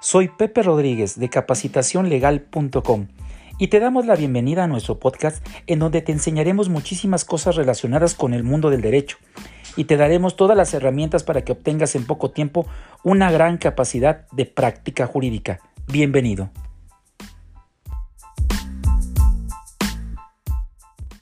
Soy Pepe Rodríguez de capacitacionlegal.com y te damos la bienvenida a nuestro podcast en donde te enseñaremos muchísimas cosas relacionadas con el mundo del derecho y te daremos todas las herramientas para que obtengas en poco tiempo una gran capacidad de práctica jurídica. Bienvenido.